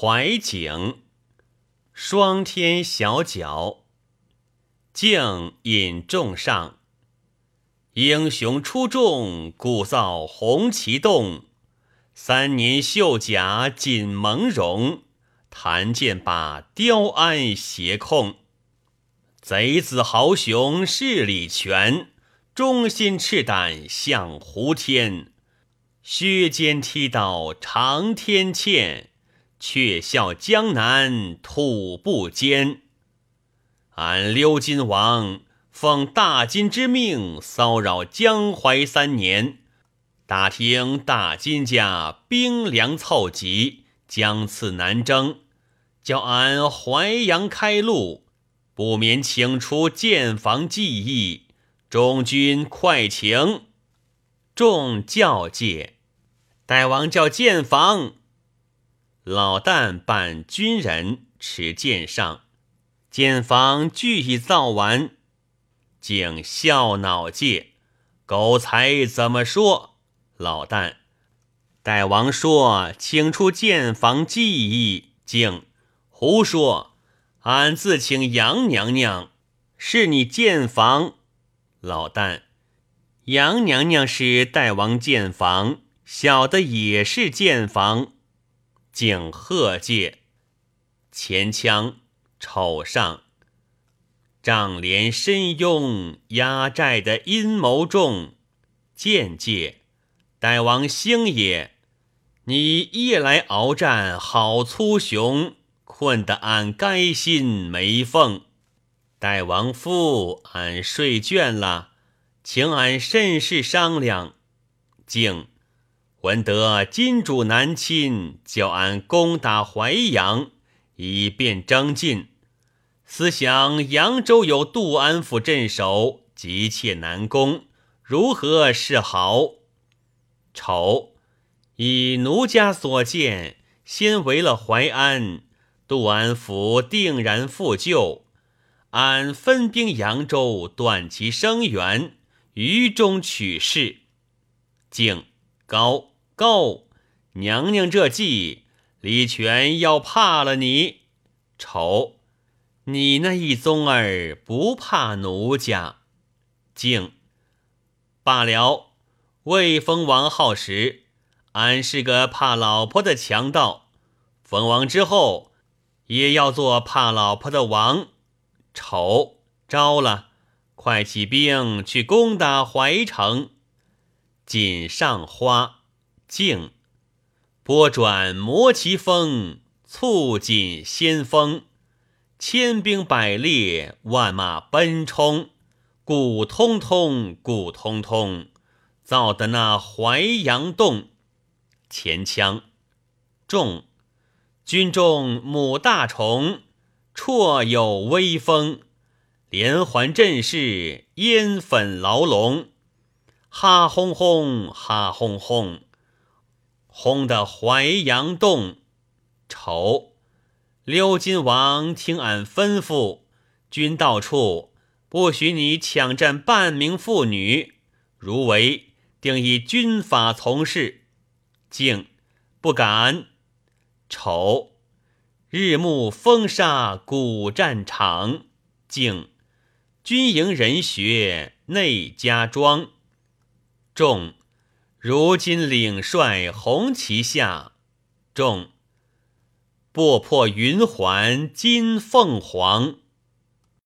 怀景，霜天小角，静引众上。英雄出众，鼓噪红旗动。三年绣甲锦蒙茸，弹剑把雕鞍斜控。贼子豪雄势力全，忠心赤胆向胡天。削尖踢刀长天堑。却笑江南土不坚。俺鎏金王奉大金之命骚扰江淮三年，打听大金家兵粮凑集，将次南征，叫俺淮阳开路，不免请出建房计议。中军快请，众教戒，大王叫建房。老旦扮军人持剑上，建房俱已造完，竟笑恼戒，狗才怎么说？老旦，大王说请出建房计议，竟胡说！俺自请杨娘娘，是你建房。老旦，杨娘娘是大王建房，小的也是建房。敬贺介，前腔丑上，丈连深拥压寨的阴谋重。见介，大王星也，你夜来鏖战好粗雄，困得俺该心没缝。大王夫，俺睡倦了，请俺甚事商量。敬。闻得金主南侵，叫俺攻打淮阳，以便征进。思想扬州有杜安府镇守，急切难攻，如何是好？丑，以奴家所见，先围了淮安，杜安府定然复救。俺分兵扬州，断其声援，于中取势。敬。高够娘娘这计，李全要怕了你。丑，你那一宗儿不怕奴家。敬，罢了。未封王号时，俺是个怕老婆的强盗。封王之后，也要做怕老婆的王。丑，招了，快起兵去攻打淮城。锦上花，静，拨转摩旗风，促锦先锋，千兵百列，万马奔冲，鼓通通，鼓通通，造得那淮阳洞。前腔，众军中母大虫，绰有威风，连环阵势，烟粉牢笼。哈轰轰，哈轰轰，轰得淮阳动。丑，鎏金王听俺吩咐，军到处不许你抢占半名妇女，如违，定以军法从事。敬，不敢。丑，日暮风沙古战场。敬，军营人学内家庄。众如今领帅红旗下，众不破云环金凤凰。